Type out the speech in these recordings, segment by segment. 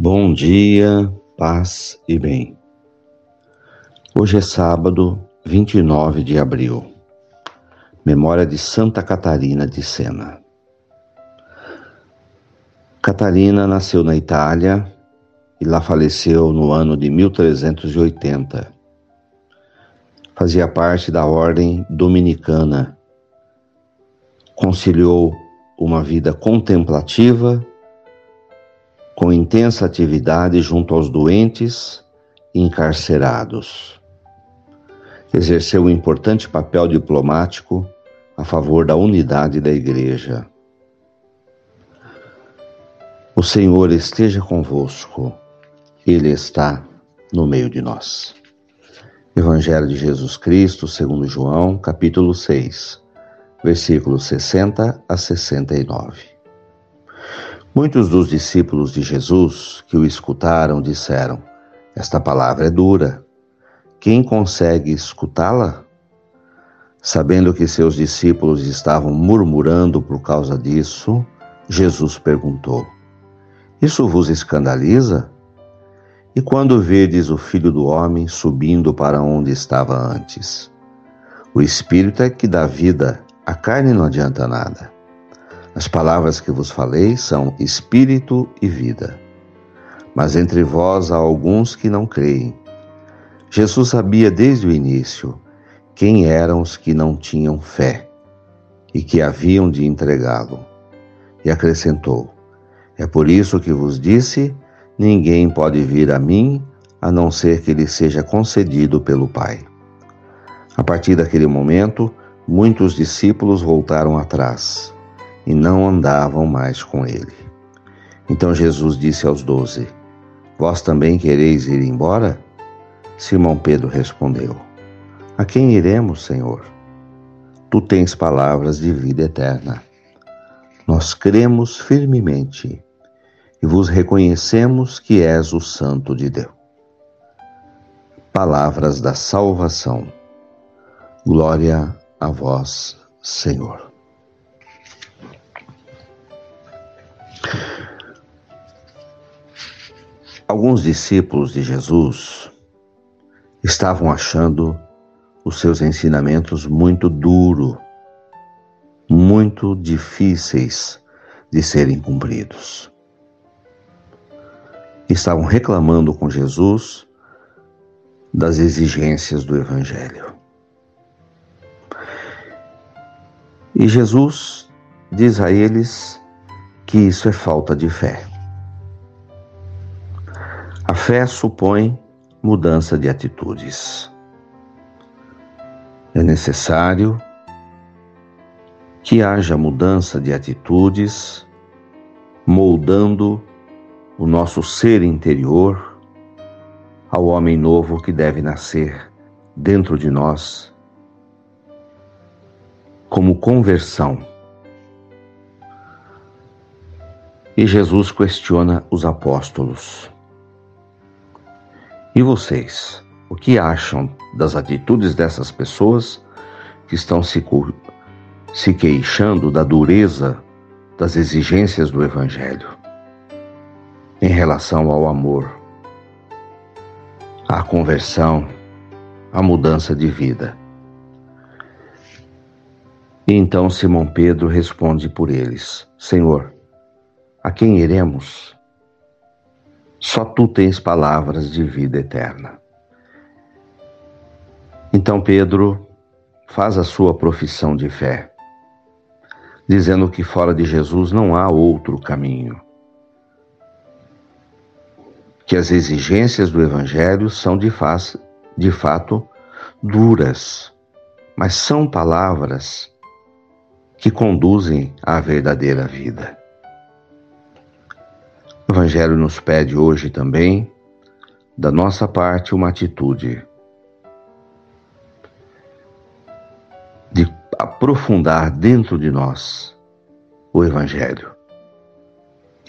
Bom dia, paz e bem. Hoje é sábado, 29 de abril. Memória de Santa Catarina de Sena. Catarina nasceu na Itália e lá faleceu no ano de 1380. Fazia parte da ordem dominicana. Conciliou uma vida contemplativa com intensa atividade junto aos doentes e encarcerados. Exerceu um importante papel diplomático a favor da unidade da Igreja. O Senhor esteja convosco, Ele está no meio de nós. Evangelho de Jesus Cristo, segundo João, capítulo 6, versículos 60 a 69. Muitos dos discípulos de Jesus que o escutaram disseram: Esta palavra é dura. Quem consegue escutá-la? Sabendo que seus discípulos estavam murmurando por causa disso, Jesus perguntou: Isso vos escandaliza? E quando vedes o filho do homem subindo para onde estava antes? O espírito é que dá vida, a carne não adianta nada. As palavras que vos falei são espírito e vida. Mas entre vós há alguns que não creem. Jesus sabia desde o início quem eram os que não tinham fé e que haviam de entregá-lo. E acrescentou: É por isso que vos disse: ninguém pode vir a mim a não ser que lhe seja concedido pelo Pai. A partir daquele momento, muitos discípulos voltaram atrás e não andavam mais com ele. Então Jesus disse aos doze: Vós também quereis ir embora? Simão Pedro respondeu: A quem iremos, Senhor? Tu tens palavras de vida eterna. Nós cremos firmemente e vos reconhecemos que és o Santo de Deus. Palavras da salvação. Glória a vós, Senhor. Alguns discípulos de Jesus estavam achando os seus ensinamentos muito duros, muito difíceis de serem cumpridos. Estavam reclamando com Jesus das exigências do Evangelho. E Jesus diz a eles que isso é falta de fé. A fé supõe mudança de atitudes. É necessário que haja mudança de atitudes, moldando o nosso ser interior ao homem novo que deve nascer dentro de nós, como conversão. E Jesus questiona os apóstolos. E vocês, o que acham das atitudes dessas pessoas que estão se, se queixando da dureza das exigências do Evangelho em relação ao amor, à conversão, à mudança de vida? E então Simão Pedro responde por eles: Senhor, a quem iremos? Só tu tens palavras de vida eterna. Então Pedro faz a sua profissão de fé, dizendo que fora de Jesus não há outro caminho. Que as exigências do Evangelho são de, faz, de fato duras, mas são palavras que conduzem à verdadeira vida. O Evangelho nos pede hoje também, da nossa parte, uma atitude de aprofundar dentro de nós o Evangelho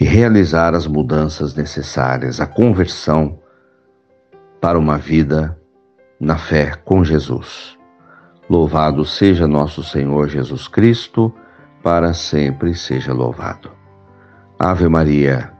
e realizar as mudanças necessárias, a conversão para uma vida na fé com Jesus. Louvado seja nosso Senhor Jesus Cristo, para sempre seja louvado. Ave Maria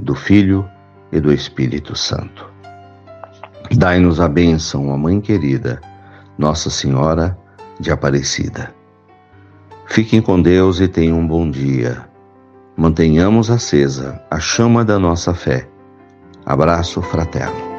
do Filho e do Espírito Santo. Dai-nos a bênção, ó Mãe querida, Nossa Senhora de Aparecida. Fiquem com Deus e tenham um bom dia. Mantenhamos acesa a chama da nossa fé. Abraço fraterno.